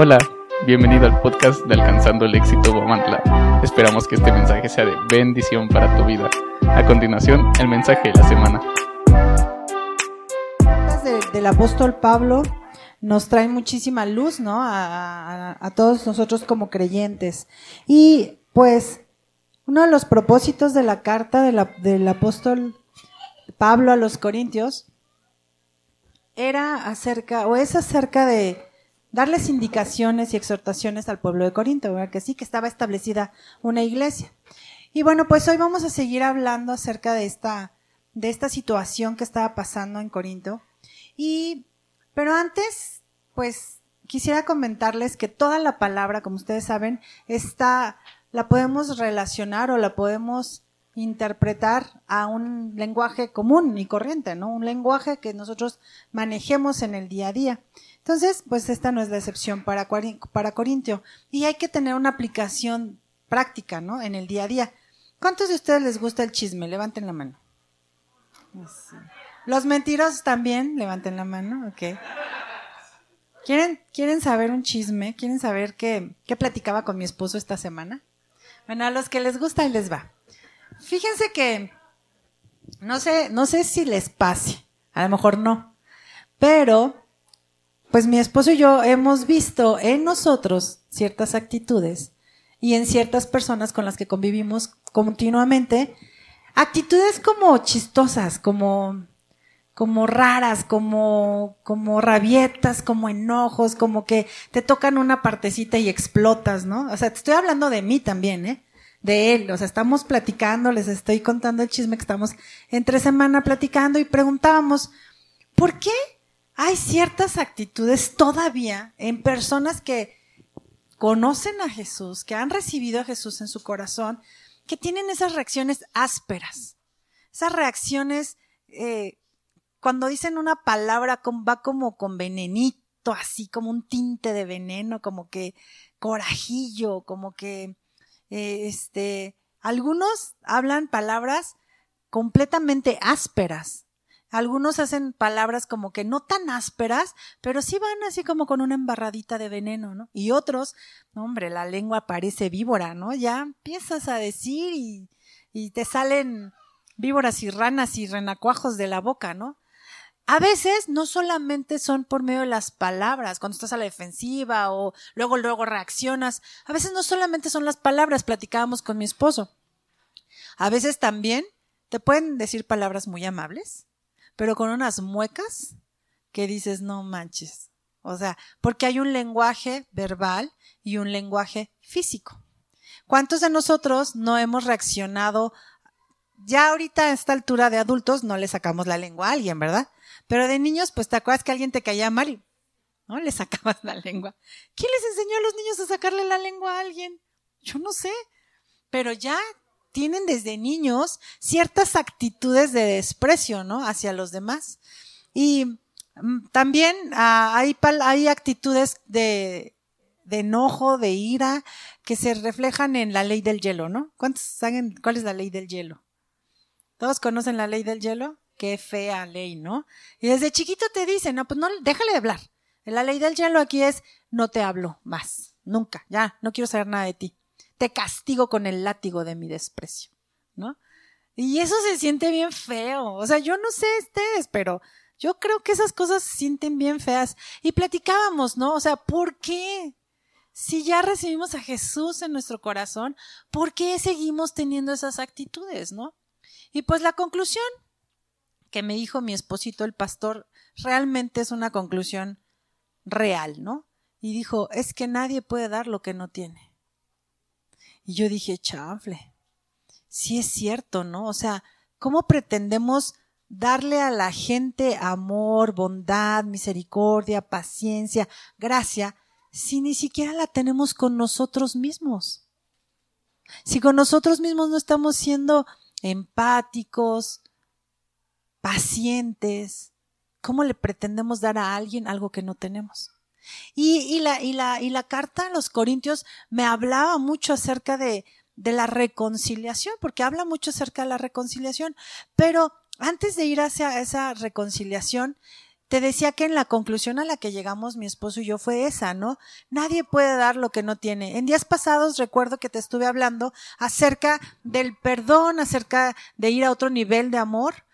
Hola, bienvenido al podcast de Alcanzando el Éxito Guamantla. Esperamos que este mensaje sea de bendición para tu vida. A continuación, el mensaje de la semana. del apóstol Pablo nos trae muchísima luz, ¿no? A, todos nosotros como creyentes. Y pues, uno de los propósitos de la carta del apóstol Pablo a los Corintios era acerca, o es acerca de darles indicaciones y exhortaciones al pueblo de Corinto, que sí, que estaba establecida una iglesia. Y bueno, pues hoy vamos a seguir hablando acerca de esta, de esta situación que estaba pasando en Corinto. Y, pero antes, pues quisiera comentarles que toda la palabra, como ustedes saben, está, la podemos relacionar o la podemos interpretar a un lenguaje común y corriente, ¿no? Un lenguaje que nosotros manejemos en el día a día. Entonces, pues esta no es la excepción para, para Corintio. Y hay que tener una aplicación práctica, ¿no? En el día a día. ¿Cuántos de ustedes les gusta el chisme? Levanten la mano. Los mentirosos también, levanten la mano, ok. ¿Quieren, ¿Quieren saber un chisme? ¿Quieren saber qué, qué platicaba con mi esposo esta semana? Bueno, a los que les gusta, y les va. Fíjense que, no sé, no sé si les pase, a lo mejor no, pero pues mi esposo y yo hemos visto en nosotros ciertas actitudes y en ciertas personas con las que convivimos continuamente, actitudes como chistosas, como, como raras, como, como rabietas, como enojos, como que te tocan una partecita y explotas, ¿no? O sea, te estoy hablando de mí también, ¿eh? De él, o sea, estamos platicando, les estoy contando el chisme que estamos entre semana platicando y preguntábamos, ¿por qué hay ciertas actitudes todavía en personas que conocen a Jesús, que han recibido a Jesús en su corazón, que tienen esas reacciones ásperas, esas reacciones eh, cuando dicen una palabra va como con venenito, así como un tinte de veneno, como que corajillo, como que eh, este, algunos hablan palabras completamente ásperas, algunos hacen palabras como que no tan ásperas, pero sí van así como con una embarradita de veneno, ¿no? Y otros, hombre, la lengua parece víbora, ¿no? Ya empiezas a decir y, y te salen víboras y ranas y renacuajos de la boca, ¿no? A veces no solamente son por medio de las palabras, cuando estás a la defensiva o luego luego reaccionas, a veces no solamente son las palabras, platicábamos con mi esposo. A veces también te pueden decir palabras muy amables, pero con unas muecas que dices, no manches. O sea, porque hay un lenguaje verbal y un lenguaje físico. ¿Cuántos de nosotros no hemos reaccionado? Ya ahorita a esta altura de adultos no le sacamos la lengua a alguien, ¿verdad? Pero de niños, pues te acuerdas que alguien te caía mal y no le sacabas la lengua. ¿Quién les enseñó a los niños a sacarle la lengua a alguien? Yo no sé. Pero ya tienen desde niños ciertas actitudes de desprecio, ¿no? Hacia los demás. Y mm, también ah, hay, actitudes de, de enojo, de ira, que se reflejan en la ley del hielo, ¿no? ¿Cuántos saben cuál es la ley del hielo? ¿Todos conocen la ley del hielo? Qué fea ley, ¿no? Y desde chiquito te dicen, no, pues no, déjale de hablar. La ley del hielo aquí es, no te hablo más, nunca, ya, no quiero saber nada de ti te castigo con el látigo de mi desprecio, ¿no? Y eso se siente bien feo. O sea, yo no sé ustedes, pero yo creo que esas cosas se sienten bien feas. Y platicábamos, ¿no? O sea, ¿por qué? Si ya recibimos a Jesús en nuestro corazón, ¿por qué seguimos teniendo esas actitudes, no? Y pues la conclusión que me dijo mi esposito, el pastor, realmente es una conclusión real, ¿no? Y dijo, es que nadie puede dar lo que no tiene. Y yo dije, chafle, sí es cierto, ¿no? O sea, ¿cómo pretendemos darle a la gente amor, bondad, misericordia, paciencia, gracia, si ni siquiera la tenemos con nosotros mismos? Si con nosotros mismos no estamos siendo empáticos, pacientes, ¿cómo le pretendemos dar a alguien algo que no tenemos? Y, la, y, la, y la carta a los Corintios me hablaba mucho acerca de, de la reconciliación, porque habla mucho acerca de la reconciliación. Pero antes de ir hacia esa reconciliación, te decía que en la conclusión a la que llegamos mi esposo y yo fue esa, ¿no? Nadie puede dar lo que no tiene. En días pasados recuerdo que te estuve hablando acerca del perdón, acerca de ir a otro nivel de amor,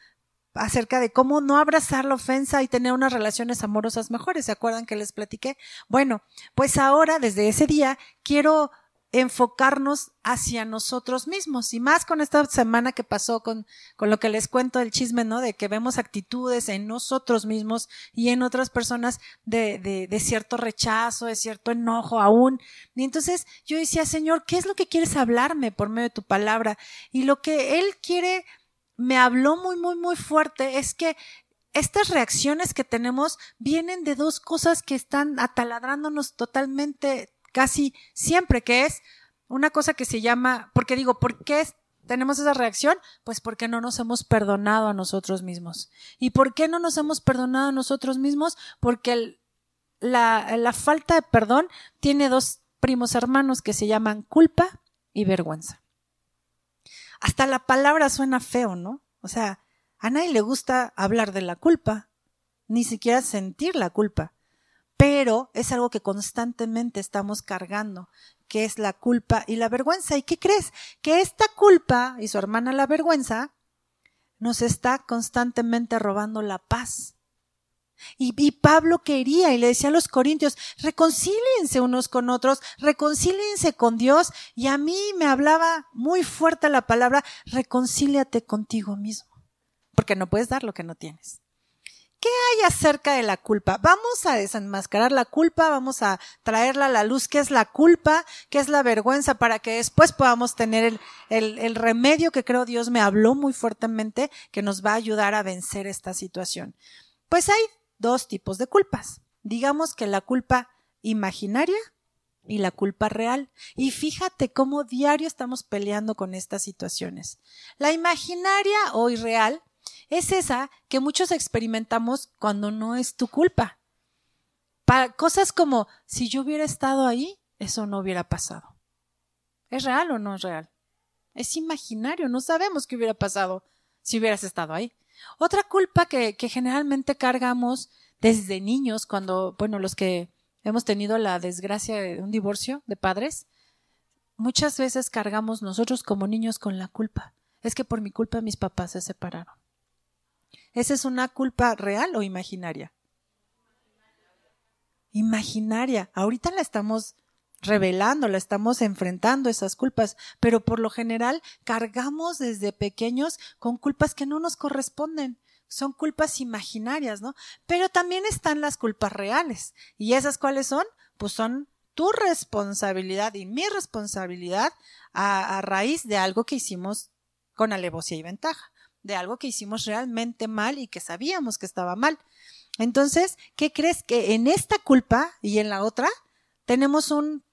acerca de cómo no abrazar la ofensa y tener unas relaciones amorosas mejores. ¿Se acuerdan que les platiqué? Bueno, pues ahora, desde ese día, quiero enfocarnos hacia nosotros mismos y más con esta semana que pasó con, con lo que les cuento del chisme, ¿no? De que vemos actitudes en nosotros mismos y en otras personas de, de, de cierto rechazo, de cierto enojo aún. Y entonces yo decía, Señor, ¿qué es lo que quieres hablarme por medio de tu palabra? Y lo que Él quiere, me habló muy, muy, muy fuerte es que estas reacciones que tenemos vienen de dos cosas que están ataladrándonos totalmente casi siempre, que es una cosa que se llama, porque digo, ¿por qué tenemos esa reacción? Pues porque no nos hemos perdonado a nosotros mismos. ¿Y por qué no nos hemos perdonado a nosotros mismos? Porque la, falta de perdón tiene dos primos hermanos que se llaman culpa y vergüenza. Hasta la palabra suena feo, ¿no? O sea, a nadie le gusta hablar de la culpa, ni siquiera sentir la culpa pero es algo que constantemente estamos cargando, que es la culpa y la vergüenza. ¿Y qué crees? Que esta culpa y su hermana la vergüenza nos está constantemente robando la paz. Y, Pablo quería y le decía a los corintios, reconcíliense unos con otros, reconcíliense con Dios. Y a mí me hablaba muy fuerte la palabra, reconcíliate contigo mismo, porque no puedes dar lo que no tienes. ¿Qué hay acerca de la culpa? Vamos a desenmascarar la culpa, vamos a traerla a la luz, qué es la culpa, qué es la vergüenza, para que después podamos tener el, el, el remedio que creo Dios me habló muy fuertemente, que nos va a ayudar a vencer esta situación. Pues hay dos tipos de culpas. Digamos que la culpa imaginaria y la culpa real. Y fíjate cómo diario estamos peleando con estas situaciones. La imaginaria o irreal es esa que muchos experimentamos cuando no es tu culpa. Para cosas como, si yo hubiera estado ahí, eso no hubiera pasado. ¿Es real o no es real? Es imaginario, no sabemos qué hubiera pasado si hubieras estado ahí. Otra culpa que, generalmente cargamos desde niños, cuando, bueno, los que hemos tenido la desgracia de un divorcio de padres, muchas veces cargamos nosotros como niños con la culpa. Es que por mi culpa mis papás se separaron. ¿Esa es una culpa real o imaginaria? Imaginaria. Ahorita la estamos revelando, la estamos enfrentando esas culpas, pero por lo general cargamos desde pequeños con culpas que no nos corresponden. Son culpas imaginarias, ¿no? Pero también están las culpas reales. ¿Y esas cuáles son? Pues son tu responsabilidad y mi responsabilidad a, a raíz de algo que hicimos con alevosía y ventaja de algo que hicimos realmente mal y que sabíamos que estaba mal. Entonces, ¿qué crees que en esta culpa y en la otra tenemos un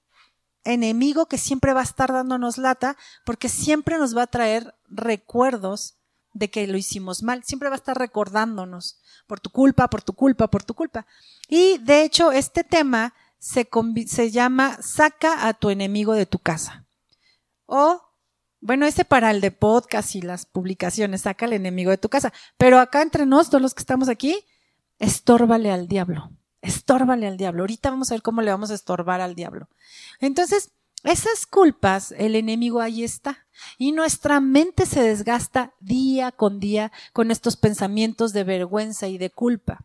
enemigo que siempre va a estar dándonos lata porque siempre nos va a traer recuerdos de que lo hicimos mal, siempre va a estar recordándonos por tu culpa, por tu culpa, por tu culpa. Y de hecho, este tema se, se llama saca a tu enemigo de tu casa o bueno, ese para el de podcast y las publicaciones, saca al enemigo de tu casa. Pero acá entre nosotros, los que estamos aquí, estórbale al diablo. Estórbale al diablo. Ahorita vamos a ver cómo le vamos a estorbar al diablo. Entonces, esas culpas, el enemigo ahí está. Y nuestra mente se desgasta día con día con estos pensamientos de vergüenza y de culpa.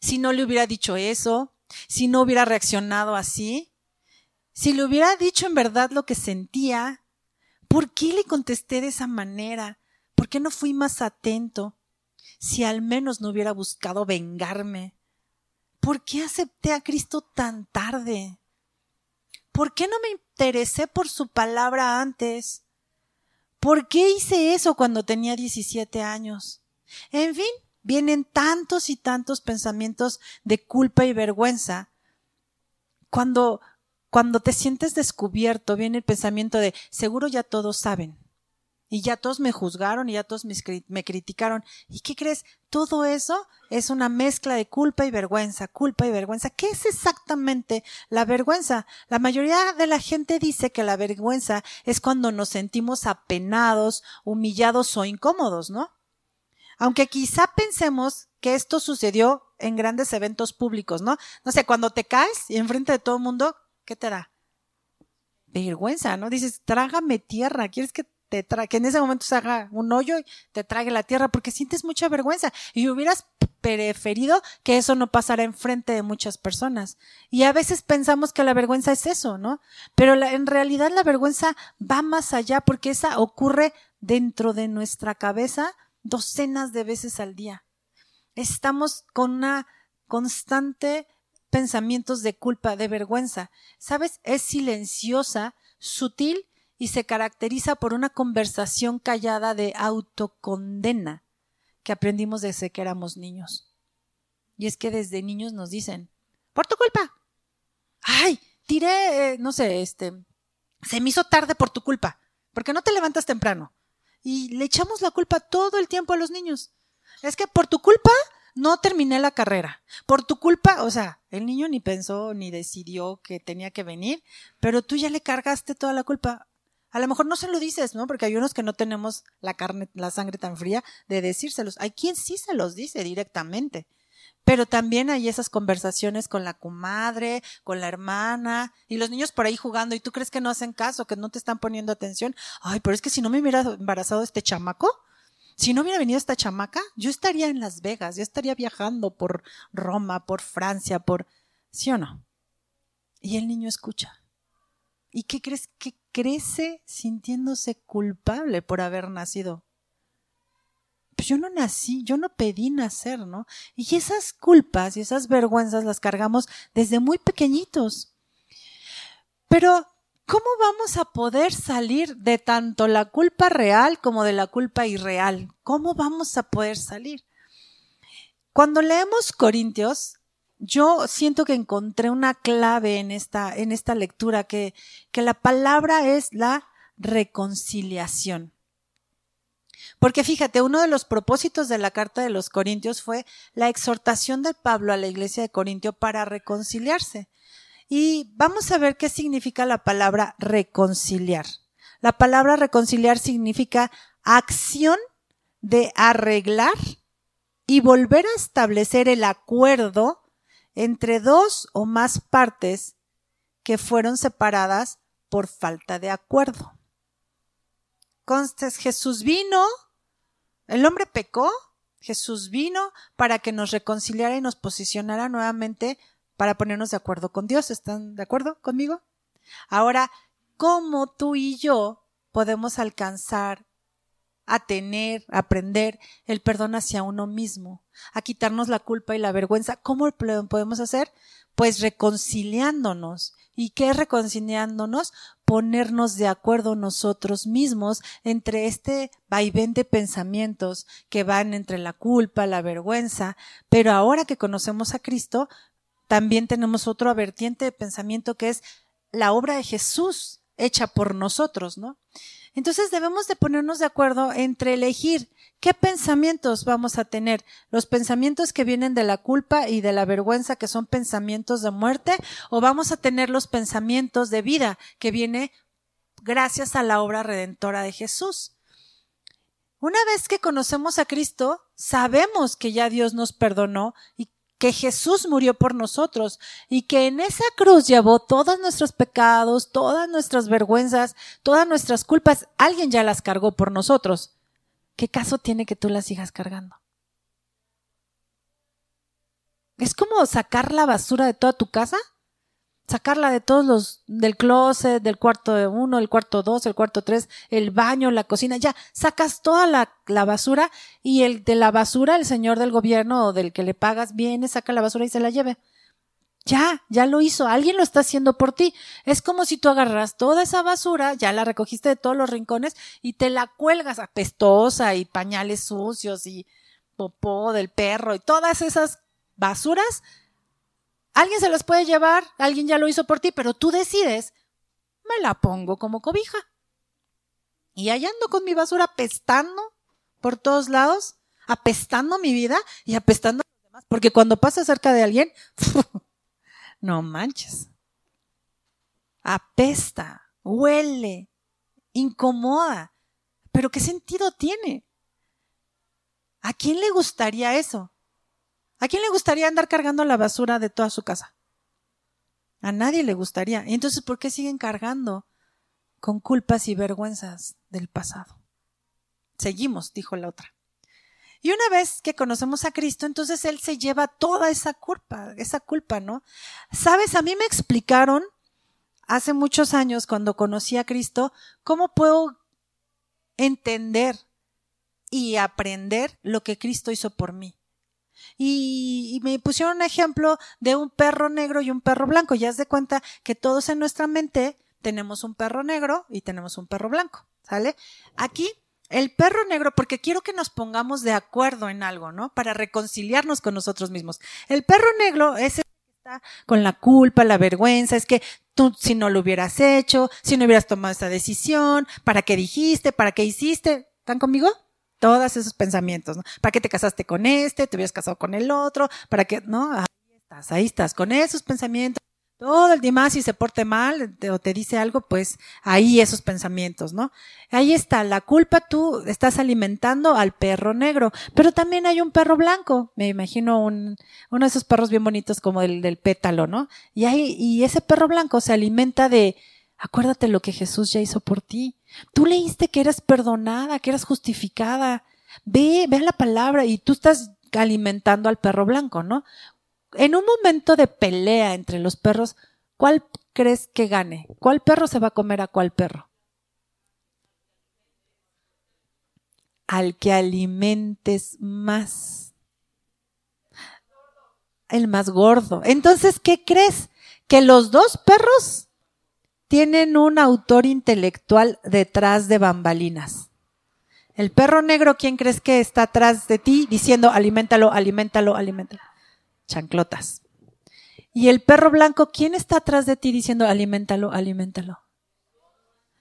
Si no le hubiera dicho eso, si no hubiera reaccionado así, si le hubiera dicho en verdad lo que sentía, ¿Por qué le contesté de esa manera? ¿Por qué no fui más atento? Si al menos no hubiera buscado vengarme. ¿Por qué acepté a Cristo tan tarde? ¿Por qué no me interesé por su palabra antes? ¿Por qué hice eso cuando tenía 17 años? En fin, vienen tantos y tantos pensamientos de culpa y vergüenza cuando cuando te sientes descubierto, viene el pensamiento de, seguro ya todos saben. Y ya todos me juzgaron y ya todos me, criticaron. ¿Y qué crees? Todo eso es una mezcla de culpa y vergüenza, culpa y vergüenza. ¿Qué es exactamente la vergüenza? La mayoría de la gente dice que la vergüenza es cuando nos sentimos apenados, humillados o incómodos, ¿no? Aunque quizá pensemos que esto sucedió en grandes eventos públicos, ¿no? No sé, cuando te caes y enfrente de todo el mundo, ¿qué te da? Vergüenza, ¿no? Dices, trágame tierra, ¿quieres que que en ese momento se haga un hoyo y te trague la tierra porque sientes mucha vergüenza y hubieras preferido que eso no pasara enfrente de muchas personas. Y a veces pensamos que la vergüenza es eso, ¿no? Pero en realidad la vergüenza va más allá porque esa ocurre dentro de nuestra cabeza docenas de veces al día. Estamos con una constante pensamientos de culpa, de vergüenza. ¿Sabes? Es silenciosa, sutil y se caracteriza por una conversación callada de autocondena que aprendimos desde que éramos niños. Y es que desde niños nos dicen, por tu culpa. Ay, tiré, eh, no sé, este, se me hizo tarde por tu culpa, porque no te levantas temprano. Y le echamos la culpa todo el tiempo a los niños. Es que por tu culpa no terminé la carrera. Por tu culpa, o sea, el niño ni pensó ni decidió que tenía que venir, pero tú ya le cargaste toda la culpa. A lo mejor no se lo dices, ¿no? Porque hay unos que no tenemos la carne, la sangre tan fría de decírselos. Hay quien sí se los dice directamente. Pero también hay esas conversaciones con la comadre, con la hermana, y los niños por ahí jugando, y tú crees que no hacen caso, que no te están poniendo atención. Ay, pero es que si no me hubiera embarazado este chamaco, si no hubiera venido esta chamaca, yo estaría en Las Vegas, yo estaría viajando por Roma, por Francia, por... ¿Sí o no? Y el niño escucha. ¿Y qué crees que crece sintiéndose culpable por haber nacido? pues yo no nací, yo no pedí nacer, ¿no? Y esas culpas y esas vergüenzas las cargamos desde muy pequeñitos. Pero, ¿cómo vamos a poder salir de tanto la culpa real como de la culpa irreal? ¿Cómo vamos a poder salir? Cuando leemos Corintios, yo siento que encontré una clave en esta, en esta lectura, que, que la palabra es la reconciliación. Porque fíjate, uno de los propósitos de la carta de los Corintios fue la exhortación de Pablo a la iglesia de Corintio para reconciliarse. Y vamos a ver qué significa la palabra reconciliar. La palabra reconciliar significa acción de arreglar y volver a establecer el acuerdo entre dos o más partes que fueron separadas por falta de acuerdo. Constes, Jesús vino, el hombre pecó, Jesús vino para que nos reconciliara y nos posicionara nuevamente para ponernos de acuerdo con Dios. ¿Están de acuerdo conmigo? Ahora, ¿cómo tú y yo podemos alcanzar a tener, a aprender el perdón hacia uno mismo, a quitarnos la culpa y la vergüenza? ¿Cómo lo podemos hacer? Pues reconciliándonos ¿Y qué reconciliándonos? Ponernos de acuerdo nosotros mismos entre este vaivén de pensamientos que van entre la culpa, la vergüenza, pero ahora que conocemos a Cristo, también tenemos otro vertiente de pensamiento que es la obra de Jesús hecha por nosotros, ¿no? Entonces debemos de ponernos de acuerdo entre elegir qué pensamientos vamos a tener. Los pensamientos que vienen de la culpa y de la vergüenza, que son pensamientos de muerte, o vamos a tener los pensamientos de vida, que viene gracias a la obra redentora de Jesús. Una vez que conocemos a Cristo, sabemos que ya Dios nos perdonó y que Jesús murió por nosotros y que en esa cruz llevó todos nuestros pecados, todas nuestras vergüenzas, todas nuestras culpas. Alguien ya las cargó por nosotros. ¿Qué caso tiene que tú las sigas cargando? Es como sacar la basura de toda tu casa sacarla de todos los, del closet, del cuarto de uno, el cuarto dos, el cuarto tres, el baño, la cocina, ya, sacas toda la, la, basura y el de la basura, el señor del gobierno o del que le pagas, viene, saca la basura y se la lleve. Ya, ya lo hizo, alguien lo está haciendo por ti. Es como si tú agarras toda esa basura, ya la recogiste de todos los rincones y te la cuelgas apestosa y pañales sucios y popó del perro y todas esas basuras Alguien se las puede llevar, alguien ya lo hizo por ti, pero tú decides, me la pongo como cobija. Y allá ando con mi basura apestando por todos lados, apestando mi vida y apestando a los demás. Porque cuando pasa cerca de alguien, no manches. Apesta, huele, incomoda. Pero ¿qué sentido tiene? ¿A quién le gustaría eso? ¿A quién le gustaría andar cargando la basura de toda su casa? A nadie le gustaría. ¿Y entonces por qué siguen cargando con culpas y vergüenzas del pasado? Seguimos, dijo la otra. Y una vez que conocemos a Cristo, entonces Él se lleva toda esa culpa, esa culpa, ¿no? Sabes, a mí me explicaron hace muchos años, cuando conocí a Cristo, cómo puedo entender y aprender lo que Cristo hizo por mí. Y, me pusieron un ejemplo de un perro negro y un perro blanco. Ya has de cuenta que todos en nuestra mente tenemos un perro negro y tenemos un perro blanco, ¿sale? Aquí el perro negro, porque quiero que nos pongamos de acuerdo en algo, ¿no? Para reconciliarnos con nosotros mismos. El perro negro es el que está con la culpa, la vergüenza, es que tú si no lo hubieras hecho, si no hubieras tomado esa decisión, ¿para qué dijiste? ¿Para qué hiciste? ¿Están conmigo? Todos esos pensamientos, ¿no? ¿Para qué te casaste con este? ¿Te hubieras casado con el otro? ¿Para qué? No, ahí estás, ahí estás, con esos pensamientos todo el demás si se porte mal o te dice algo, pues ahí esos pensamientos, ¿no? Ahí está, la culpa tú estás alimentando al perro negro, pero también hay un perro blanco, me imagino un, uno de esos perros bien bonitos como el del pétalo, ¿no? Y ahí, y ese perro blanco se alimenta de, acuérdate lo que Jesús ya hizo por ti. Tú leíste que eras perdonada, que eras justificada. Ve, ve la palabra y tú estás alimentando al perro blanco, ¿no? en un momento de pelea entre los perros, ¿cuál crees que gane? ¿Cuál perro se va a comer a cuál perro? Al que alimentes más. El más gordo. Entonces, ¿qué crees? Que los dos perros tienen un autor intelectual detrás de bambalinas. El perro negro, ¿quién crees que está atrás de ti diciendo aliméntalo, aliméntalo, aliméntalo? chanclotas. Y el perro blanco, ¿quién está atrás de ti diciendo, aliméntalo, aliméntalo?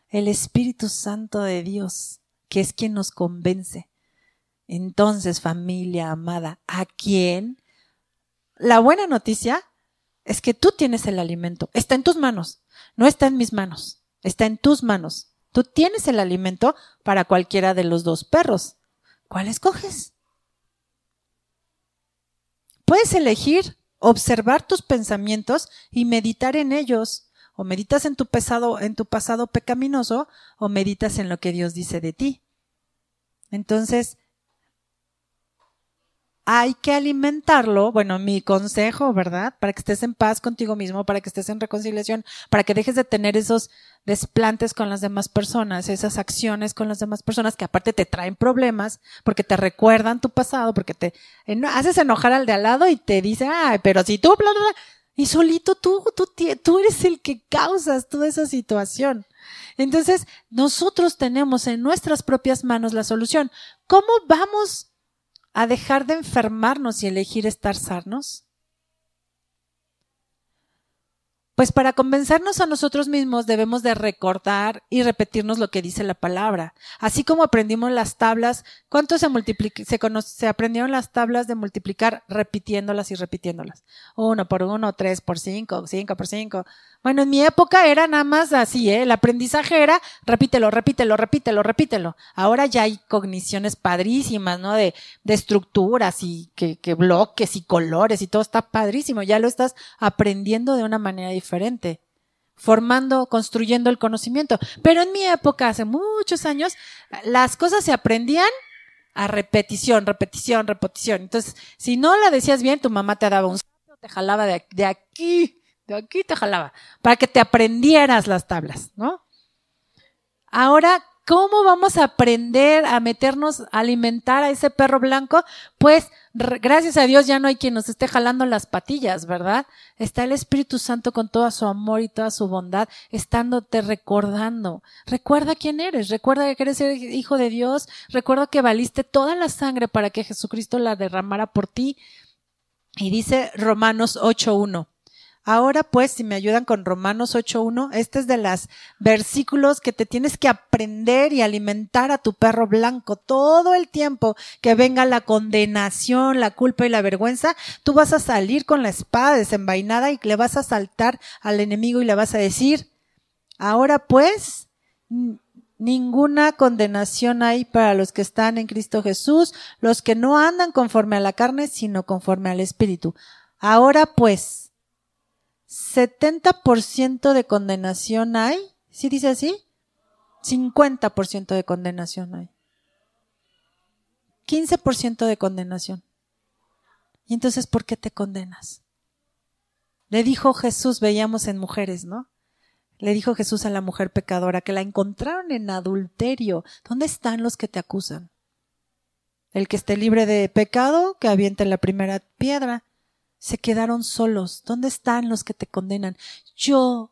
El Espíritu Santo de Dios, que es quien nos convence. Entonces, familia amada, ¿a quién? La buena noticia es que tú tienes el alimento. Está en tus manos. No está en mis manos. Está en tus manos. Tú tienes el alimento para cualquiera de los dos perros. ¿Cuál escoges? Puedes elegir observar tus pensamientos y meditar en ellos. O meditas en tu pasado, en tu pasado pecaminoso, o meditas en lo que Dios dice de ti. Entonces, hay que alimentarlo, bueno, mi consejo, ¿verdad? Para que estés en paz contigo mismo, para que estés en reconciliación, para que dejes de tener esos desplantes con las demás personas, esas acciones con las demás personas que aparte te traen problemas, porque te recuerdan tu pasado, porque te haces enojar al de al lado y te dice, ay, pero si tú, bla, bla, bla, y solito tú, tú, tú eres el que causas toda esa situación. Entonces, nosotros tenemos en nuestras propias manos la solución. ¿Cómo vamos a dejar de enfermarnos y elegir estar sanos? Pues para convencernos a nosotros mismos debemos de recordar y repetirnos lo que dice la palabra. Así como aprendimos las tablas, ¿cuánto se, se, se aprendieron las tablas de multiplicar repitiéndolas y repitiéndolas? Uno por uno, tres por cinco, cinco por cinco. Bueno, en mi época era nada más así, ¿eh? El aprendizaje era repítelo, repítelo, repítelo, repítelo. Ahora ya hay cogniciones padrísimas, ¿no? De, de estructuras y que, que bloques y colores y todo está padrísimo. Ya lo estás aprendiendo de una manera diferente diferente, formando, construyendo el conocimiento. Pero en mi época, hace muchos años, las cosas se aprendían a repetición, repetición, repetición. Entonces, si no la decías bien, tu mamá te daba un te jalaba de, de aquí, de aquí te jalaba, para que te aprendieras las tablas, ¿no? Ahora ¿Cómo vamos a aprender a meternos, a alimentar a ese perro blanco? Pues gracias a Dios ya no hay quien nos esté jalando las patillas, ¿verdad? Está el Espíritu Santo con todo su amor y toda su bondad, estándote recordando. Recuerda quién eres, recuerda que eres hijo de Dios, recuerda que valiste toda la sangre para que Jesucristo la derramara por ti. Y dice Romanos 8.1. Ahora pues, si me ayudan con Romanos 8.1, este es de los versículos que te tienes que aprender y alimentar a tu perro blanco todo el tiempo que venga la condenación, la culpa y la vergüenza, tú vas a salir con la espada desenvainada y le vas a saltar al enemigo y le vas a decir, ahora pues, Ninguna condenación hay para los que están en Cristo Jesús, los que no andan conforme a la carne, sino conforme al Espíritu. Ahora pues, 70% de condenación hay. ¿Sí dice así? 50% de condenación hay. 15% de condenación. ¿Y entonces por qué te condenas? Le dijo Jesús, veíamos en mujeres, ¿no? Le dijo Jesús a la mujer pecadora que la encontraron en adulterio. ¿Dónde están los que te acusan? El que esté libre de pecado, que aviente la primera piedra. Se quedaron solos. ¿Dónde están los que te condenan? Yo,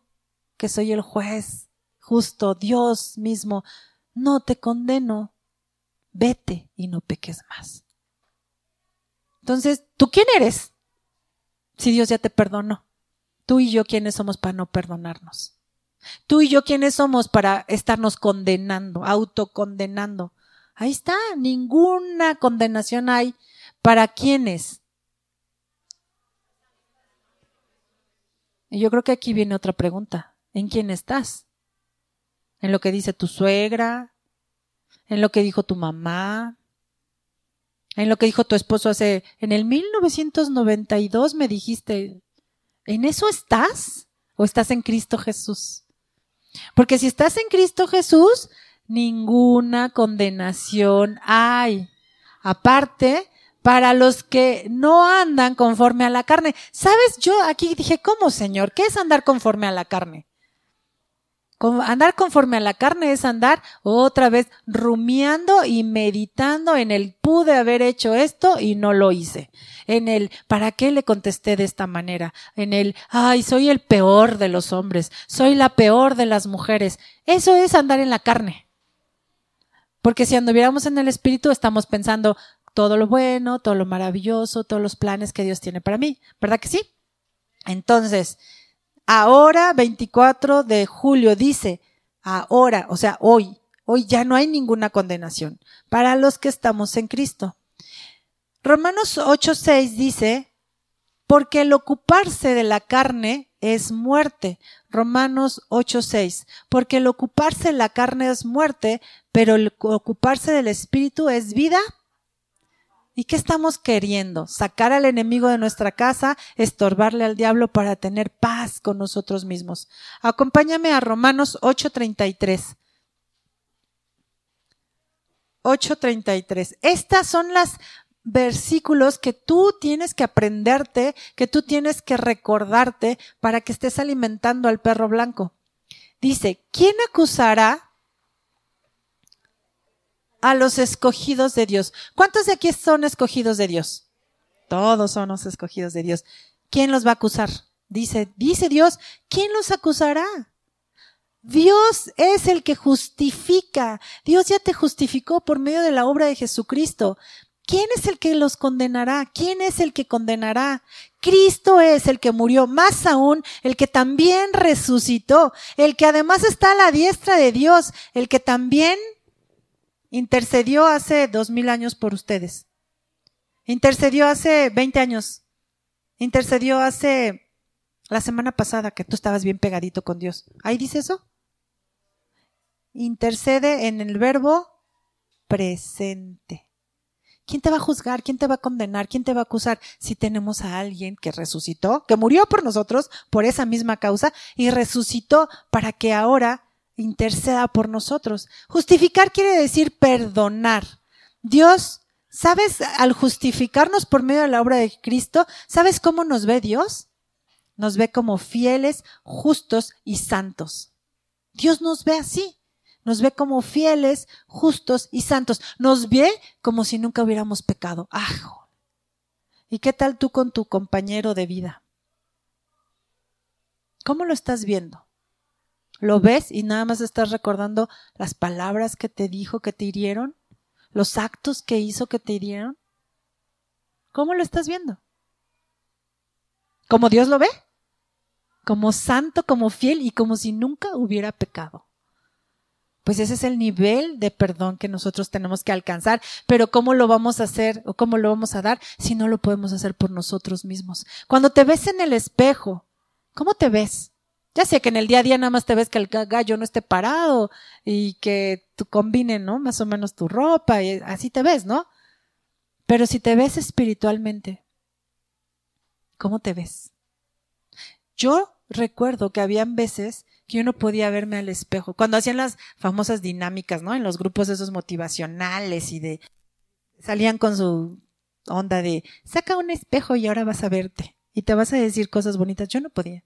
que soy el juez justo, Dios mismo, no te condeno. Vete y no peques más. Entonces, ¿tú quién eres? Si Dios ya te perdonó. Tú y yo, ¿quiénes somos para no perdonarnos? Tú y yo, ¿quiénes somos para estarnos condenando, autocondenando? Ahí está, ninguna condenación hay para quienes. Y yo creo que aquí viene otra pregunta. ¿En quién estás? ¿En lo que dice tu suegra? ¿En lo que dijo tu mamá? ¿En lo que dijo tu esposo hace... En el 1992 me dijiste, ¿en eso estás? ¿O estás en Cristo Jesús? Porque si estás en Cristo Jesús, ninguna condenación hay. Aparte, para los que no andan conforme a la carne. ¿Sabes? Yo aquí dije, ¿cómo, Señor? ¿Qué es andar conforme a la carne? Andar conforme a la carne es andar otra vez rumiando y meditando en el pude haber hecho esto y no lo hice. En el ¿para qué le contesté de esta manera? En el ay, soy el peor de los hombres, soy la peor de las mujeres. Eso es andar en la carne. Porque si anduviéramos en el espíritu estamos pensando todo lo bueno, todo lo maravilloso, todos los planes que Dios tiene para mí, ¿verdad que sí? Entonces, Ahora, 24 de julio, dice, ahora, o sea, hoy, hoy ya no hay ninguna condenación para los que estamos en Cristo. Romanos 8:6 dice, porque el ocuparse de la carne es muerte. Romanos 8:6, porque el ocuparse de la carne es muerte, pero el ocuparse del espíritu es vida ¿Y qué estamos queriendo? Sacar al enemigo de nuestra casa, estorbarle al diablo para tener paz con nosotros mismos. Acompáñame a Romanos 8:33. 8:33. Estas son las versículos que tú tienes que aprenderte, que tú tienes que recordarte para que estés alimentando al perro blanco. Dice, ¿quién acusará a los escogidos de Dios. ¿Cuántos de aquí son escogidos de Dios? Todos son los escogidos de Dios. ¿Quién los va a acusar? Dice, dice Dios, ¿quién los acusará? Dios es el que justifica. Dios ya te justificó por medio de la obra de Jesucristo. ¿Quién es el que los condenará? ¿Quién es el que condenará? Cristo es el que murió, más aún el que también resucitó, el que además está a la diestra de Dios, el que también intercedió hace dos mil años por ustedes. Intercedió hace veinte años. Intercedió hace la semana pasada que tú estabas bien pegadito con Dios. ¿Ahí dice eso? Intercede en el verbo presente. ¿Quién te va a juzgar? ¿Quién te va a condenar? ¿Quién te va a acusar? Si tenemos a alguien que resucitó, que murió por nosotros por esa misma causa y resucitó para que ahora interceda por nosotros. Justificar quiere decir perdonar. Dios, ¿sabes? Al justificarnos por medio de la obra de Cristo, ¿sabes cómo nos ve Dios? Nos ve como fieles, justos y santos. Dios nos ve así. Nos ve como fieles, justos y santos. Nos ve como si nunca hubiéramos pecado. ¡Ajo! ¿Y qué tal tú con tu compañero de vida? ¿Cómo lo estás viendo? Lo ves y nada más estás recordando las palabras que te dijo que te hirieron, los actos que hizo que te hirieron. ¿Cómo lo estás viendo? ¿Como Dios lo ve? Como santo, como fiel y como si nunca hubiera pecado. Pues ese es el nivel de perdón que nosotros tenemos que alcanzar. Pero ¿cómo lo vamos a hacer o cómo lo vamos a dar si no lo podemos hacer por nosotros mismos? Cuando te ves en el espejo, ¿cómo te ves? Ya sé que en el día a día nada más te ves que el gallo no esté parado y que tú combine, ¿no? Más o menos tu ropa y así te ves, ¿no? Pero si te ves espiritualmente, ¿cómo te ves? Yo recuerdo que habían veces que yo no podía verme al espejo. Cuando hacían las famosas dinámicas, ¿no? En los grupos esos motivacionales y de salían con su onda de saca un espejo y ahora vas a verte y te vas a decir cosas bonitas. Yo no podía.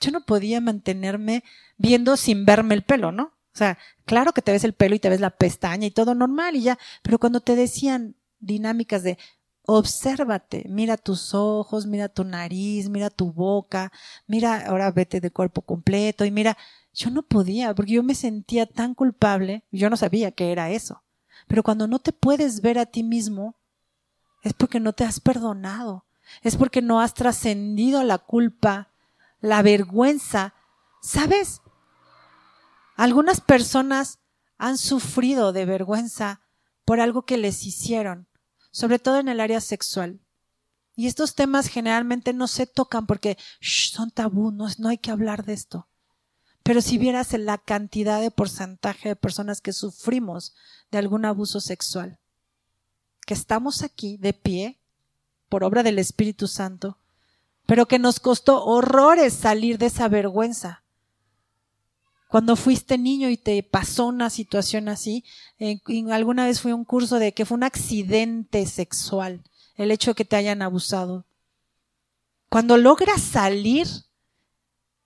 Yo no podía mantenerme viendo sin verme el pelo, ¿no? O sea, claro que te ves el pelo y te ves la pestaña y todo normal y ya, pero cuando te decían dinámicas de obsérvate, mira tus ojos, mira tu nariz, mira tu boca, mira, ahora vete de cuerpo completo y mira, yo no podía porque yo me sentía tan culpable, yo no sabía que era eso. Pero cuando no te puedes ver a ti mismo, es porque no te has perdonado, es porque no has trascendido la culpa, la vergüenza. ¿Sabes? Algunas personas han sufrido de vergüenza por algo que les hicieron, sobre todo en el área sexual. Y estos temas generalmente no se tocan porque son tabú, no, no hay que hablar de esto. Pero si vieras la cantidad de porcentaje de personas que sufrimos de algún abuso sexual, que estamos aquí de pie por obra del Espíritu Santo, pero que nos costó horrores salir de esa vergüenza. Cuando fuiste niño y te pasó una situación así, alguna vez fue un curso de que fue un accidente sexual, el hecho de que te hayan abusado. Cuando logras salir,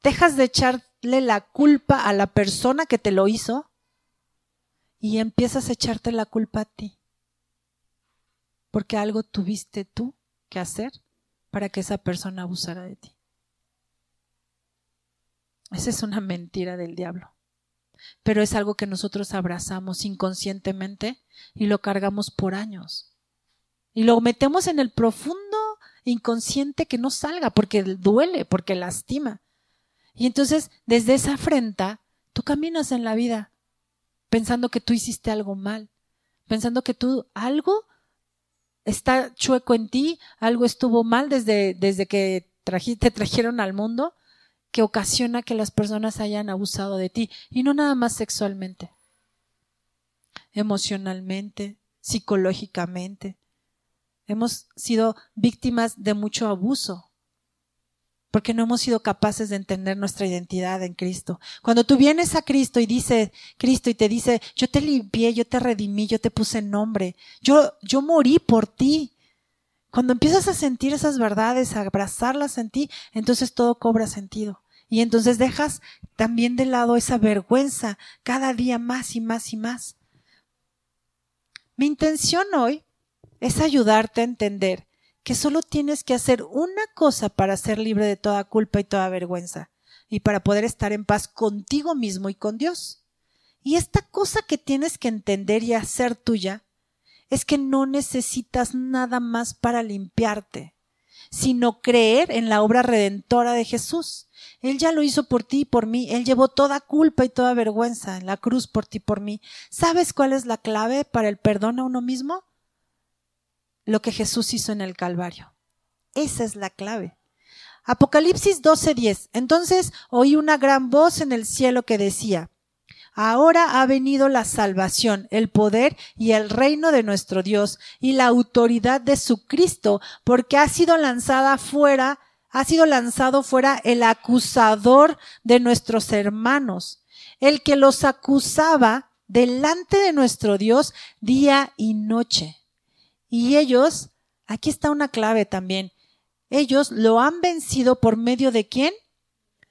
dejas de echarle la culpa a la persona que te lo hizo y empiezas a echarte la culpa a ti. Porque algo tuviste tú que hacer para que esa persona abusara de ti. Esa es una mentira del diablo. Pero es algo que nosotros abrazamos inconscientemente y lo cargamos por años. Y lo metemos en el profundo inconsciente que no salga porque duele, porque lastima. Y entonces, desde esa afrenta, tú caminas en la vida pensando que tú hiciste algo mal, pensando que tú algo está chueco en ti, algo estuvo mal desde, desde que te trajeron al mundo, que ocasiona que las personas hayan abusado de ti, y no nada más sexualmente, emocionalmente, psicológicamente. Hemos sido víctimas de mucho abuso porque no hemos sido capaces de entender nuestra identidad en Cristo. Cuando tú vienes a Cristo y dice Cristo y te dice, yo te limpié, yo te redimí, yo te puse nombre, yo, yo morí por ti. Cuando empiezas a sentir esas verdades, a abrazarlas en ti, entonces todo cobra sentido. Y entonces dejas también de lado esa vergüenza cada día más y más y más. Mi intención hoy es ayudarte a entender que solo tienes que hacer una cosa para ser libre de toda culpa y toda vergüenza y para poder estar en paz contigo mismo y con Dios. Y esta cosa que tienes que entender y hacer tuya es que no necesitas nada más para limpiarte, sino creer en la obra redentora de Jesús. Él ya lo hizo por ti y por mí. Él llevó toda culpa y toda vergüenza en la cruz por ti y por mí. ¿Sabes cuál es la clave para el perdón a uno mismo? Lo que Jesús hizo en el Calvario. Esa es la clave. Apocalipsis 12:10. Entonces oí una gran voz en el cielo que decía, Ahora ha venido la salvación, el poder y el reino de nuestro Dios y la autoridad de su Cristo, porque ha sido lanzada fuera, ha sido lanzado fuera el acusador de nuestros hermanos, el que los acusaba delante de nuestro Dios día y noche. Y ellos, aquí está una clave también, ellos lo han vencido por medio de quién?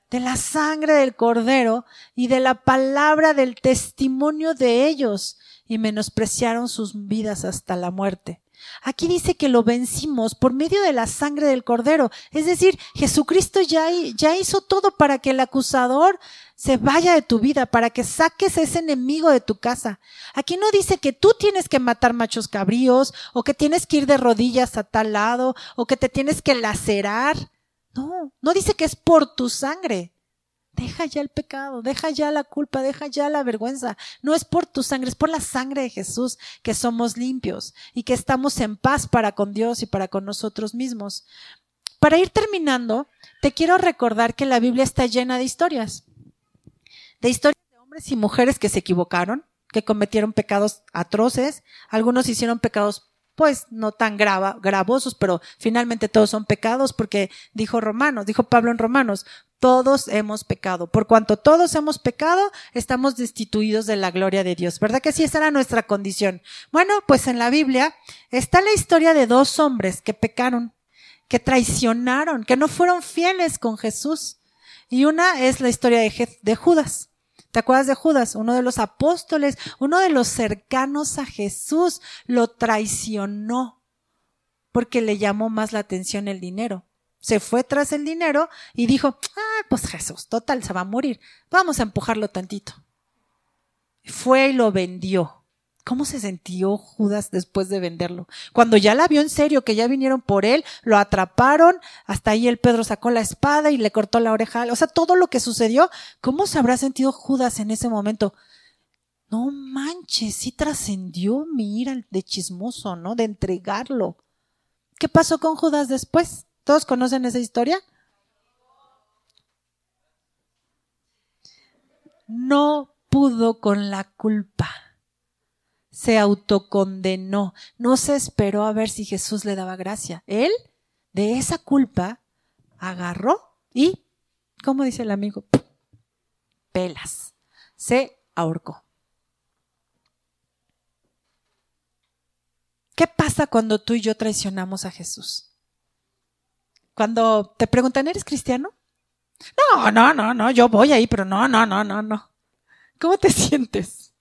De la sangre del cordero y de la palabra del testimonio de ellos y menospreciaron sus vidas hasta la muerte. Aquí dice que lo vencimos por medio de la sangre del cordero. Es decir, Jesucristo ya, hizo todo para que el acusador se vaya de tu vida, para que saques ese enemigo de tu casa. Aquí no dice que tú tienes que matar machos cabríos, o que tienes que ir de rodillas a tal lado, o que te tienes que lacerar. No, no dice que es por tu sangre. Deja ya el pecado, deja ya la culpa, deja ya la vergüenza. No es por tu sangre, es por la sangre de Jesús que somos limpios y que estamos en paz para con Dios y para con nosotros mismos. para ir terminando, te quiero recordar que la Biblia está llena de historias. De historias de hombres y mujeres que se equivocaron, que cometieron pecados atroces, algunos hicieron pecados pues no tan grava, gravosos, pero finalmente todos son pecados porque dijo Romanos, dijo Pablo en Romanos, todos hemos pecado. Por cuanto todos hemos pecado, estamos destituidos de la gloria de Dios. ¿Verdad que sí? Esa era nuestra condición. Bueno, pues en la Biblia está la historia de dos hombres que pecaron, que traicionaron, que no fueron fieles con Jesús. Y una es la historia de, Judas. ¿Te acuerdas de Judas? Uno de los apóstoles, uno de los cercanos a Jesús, lo traicionó porque le llamó más la atención el dinero. Se fue tras el dinero y dijo, ah, pues Jesús, total, se va a morir. Vamos a empujarlo tantito. Fue y lo vendió. ¿Cómo se sintió Judas después de venderlo? Cuando ya la vio en serio, que ya vinieron por él, lo atraparon, hasta ahí el Pedro sacó la espada y le cortó la oreja. O sea, todo lo que sucedió, ¿cómo se habrá sentido Judas en ese momento? No manches, sí trascendió mi ira de chismoso, ¿no? De entregarlo. ¿Qué pasó con Judas después? ¿Todos conocen esa historia? No pudo con la culpa se autocondenó, no se esperó a ver si Jesús le daba gracia. Él, de esa culpa, agarró y, ¿cómo dice el amigo? Pelas. Se ahorcó. ¿Qué pasa cuando tú y yo traicionamos a Jesús? Cuando te preguntan, ¿eres cristiano? No, no, no, no, yo voy ahí, pero no, no, no, no, no. ¿Cómo te sientes?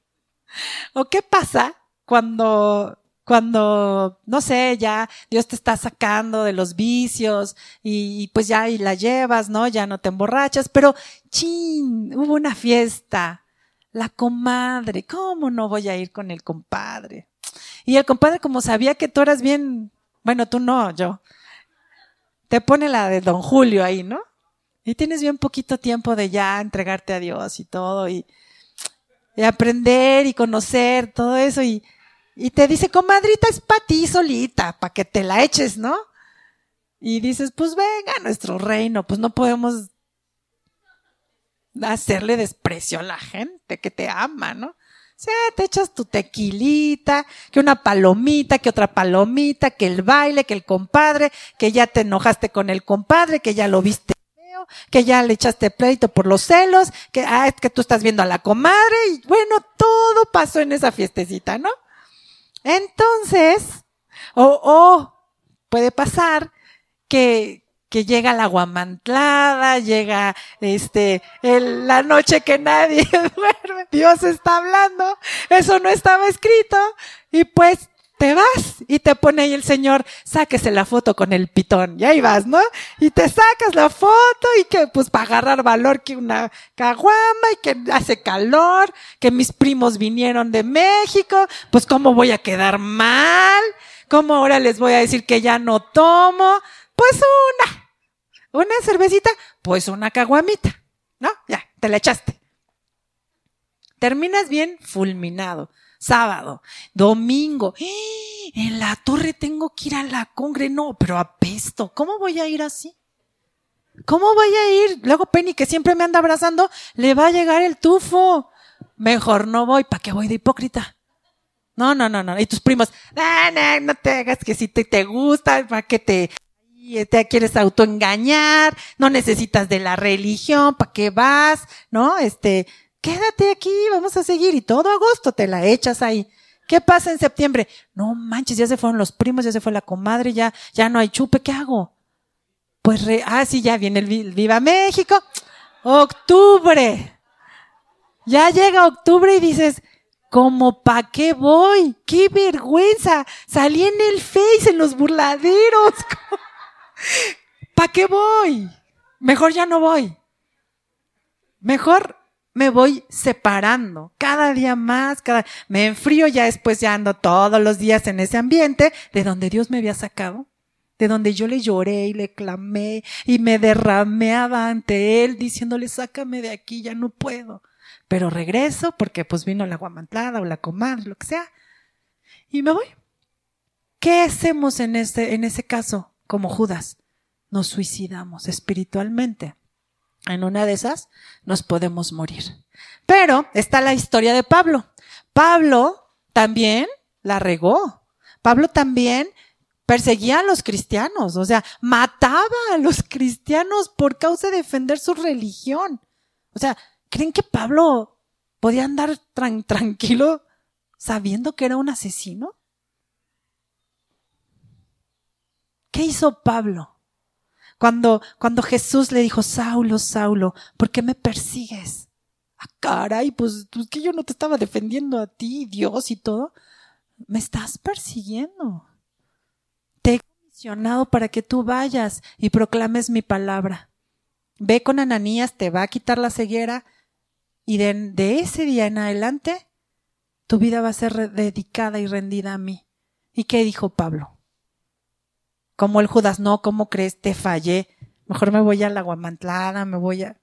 ¿O qué pasa cuando, cuando, no sé, ya Dios te está sacando de los vicios y, pues ya y la llevas, ¿no? Ya no te emborrachas, pero chin, hubo una fiesta. La comadre, ¿cómo no voy a ir con el compadre? Y el compadre, como sabía que tú eras bien, bueno, tú no, yo, te pone la de Don Julio ahí, ¿no? Y tienes bien poquito tiempo de ya entregarte a Dios y todo, y, y aprender y conocer todo eso y, y te dice, comadrita, es para ti solita, para que te la eches, ¿no? Y dices, pues venga a nuestro reino, pues no podemos hacerle desprecio a la gente que te ama, ¿no? Sea, te echas tu tequilita, que una palomita, que otra palomita, que el baile, que el compadre, que ya te enojaste con el compadre, que ya lo viste que ya le echaste pleito por los celos, que, ah, que tú estás viendo a la comadre y bueno, todo pasó en esa fiestecita, ¿no? Entonces, o, o puede pasar que, que llega la guamantlada, llega este el, la noche que nadie duerme, Dios está hablando, eso no estaba escrito y pues te vas y te pone ahí el señor, sáquese la foto con el pitón, y ahí vas, ¿no? Y te sacas la foto y que pues para agarrar valor que una caguama y que hace calor, que mis primos vinieron de México, pues cómo voy a quedar mal, cómo ahora les voy a decir que ya no tomo, pues una, una cervecita, pues una caguamita, ¿no? Ya, te la echaste. Terminas bien fulminado sábado, domingo, ¡Eh! en la torre tengo que ir a la congre, no, pero apesto, ¿cómo voy a ir así? ¿Cómo voy a ir? Luego Penny, que siempre me anda abrazando, le va a llegar el tufo. Mejor no voy, ¿para qué voy de hipócrita? No, no, no, no. Y tus primos, ah, no, no te hagas que si te, te gusta, ¿para qué te, te quieres autoengañar? No necesitas de la religión, ¿para qué vas? ¿No? Este, quédate aquí, vamos a seguir. Y todo agosto te la echas ahí. ¿Qué pasa en septiembre? No manches, ya se fueron los primos, ya se fue la comadre, ya, ya no hay chupe, ¿qué hago? Pues, re, ah, sí, ya viene el Viva México. Octubre. Ya llega octubre y dices, ¿cómo pa' qué voy? ¡Qué vergüenza! Salí en el Face, en los burladeros. ¿Pa' qué voy? Mejor ya no voy. Mejor me voy separando cada día más, me enfrío ya después ya ando todos los días en ese ambiente de donde Dios me había sacado, de donde yo le lloré y le clamé y me derramé ante él diciéndole sácame de aquí, ya no puedo. Pero regreso porque pues vino la guamantlada o la comadre, lo que sea. Y me voy. ¿Qué hacemos en ese, en ese caso como Judas? nos suicidamos espiritualmente. En una de esas nos podemos morir. Pero está la historia de Pablo. Pablo también la regó. Pablo también perseguía a los cristianos, o sea, mataba a los cristianos por causa de defender su religión. O sea, ¿creen que Pablo podía andar tranquilo sabiendo que era un asesino? ¿Qué hizo Pablo? Cuando, cuando Jesús le dijo, Saulo, Saulo, ¿por qué me persigues? Ah, caray, pues, pues que yo no te estaba defendiendo a ti, Dios y todo. Me estás persiguiendo. Te he comisionado para que tú vayas y proclames mi palabra. Ve con Ananías, te va a quitar la ceguera y de, de ese día en adelante tu vida va a ser dedicada y rendida a mí. ¿Y qué dijo Pablo? Como el Judas, no, ¿cómo crees? Te fallé. Mejor me voy a la guamantlada, me voy a...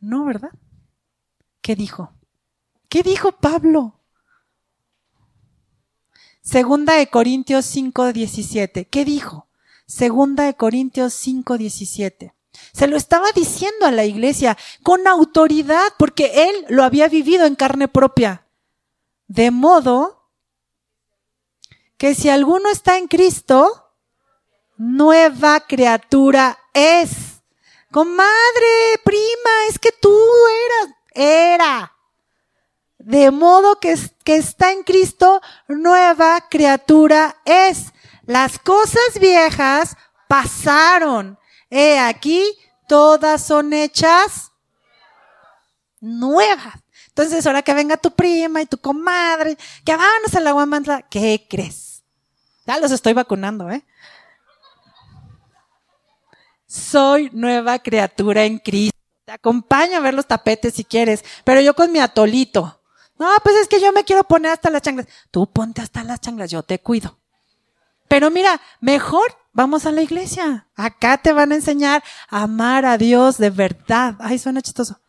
No, ¿verdad? ¿Qué dijo? ¿Qué dijo Pablo? Segunda de Corintios 5, 17. ¿Qué dijo? Segunda de Corintios 5, 17. Se lo estaba diciendo a la iglesia con autoridad porque él lo había vivido en carne propia. De modo que si alguno está en Cristo, nueva criatura es. Comadre, prima, es que tú eras, era. De modo que, que está en Cristo, nueva criatura es. Las cosas viejas pasaron. He aquí, todas son hechas nuevas. Entonces, ahora que venga tu prima y tu comadre, que vamos a la guamantla, ¿qué crees? Ya los estoy vacunando, ¿eh? Soy nueva criatura en Cristo. Te acompaño a ver los tapetes si quieres, pero yo con mi atolito. No, pues es que yo me quiero poner hasta las changlas. Tú ponte hasta las changlas, yo te cuido. Pero mira, mejor vamos a la iglesia. Acá te van a enseñar a amar a Dios de verdad. Ay, suena chistoso.